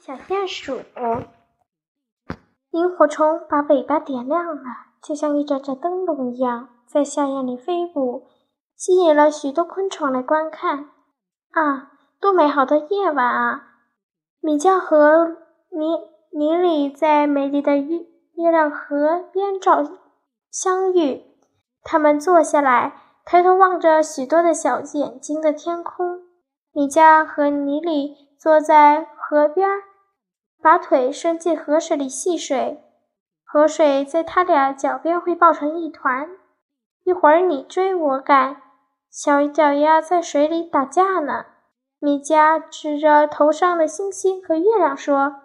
小鼹鼠，萤火虫把尾巴点亮了，就像一盏盏灯笼一样，在夏夜里飞舞，吸引了许多昆虫来观看。啊，多美好的夜晚啊！米迦和尼尼里在美丽的月月亮河边照相遇，他们坐下来，抬头望着许多的小眼睛的天空。米迦和尼里坐在河边。把腿伸进河水里戏水，河水在他俩脚边会抱成一团。一会儿你追我赶，小脚丫在水里打架呢。米迦指着头上的星星和月亮说：“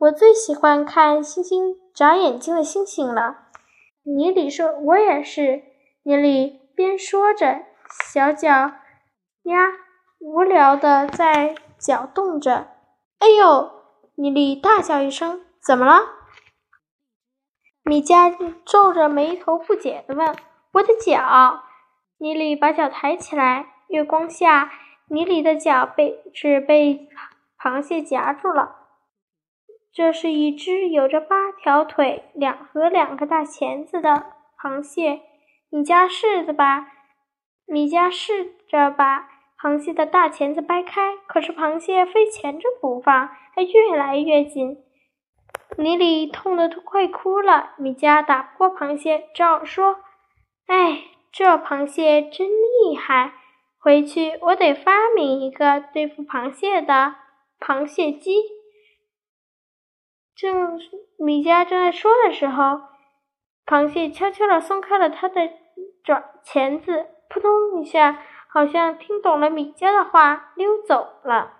我最喜欢看星星眨眼睛的星星了。”尼里说：“我也是。”尼里边说着，小脚丫无聊地在搅动着。哎呦！米莉大叫一声：“怎么了？”米迦皱着眉头不解地问：“我的脚。”尼里把脚抬起来，月光下，尼里的脚被只被螃蟹夹住了。这是一只有着八条腿、两和两个大钳子的螃蟹。米迦试着把米迦试着把。螃蟹的大钳子掰开，可是螃蟹非钳着不放，还越来越紧。尼里痛得都快哭了。米迦打不过螃蟹，只好说：“哎，这螃蟹真厉害！回去我得发明一个对付螃蟹的螃蟹机。”正米迦正在说的时候，螃蟹悄悄地松开了它的爪钳子，扑通一下。好像听懂了米迦的话，溜走了。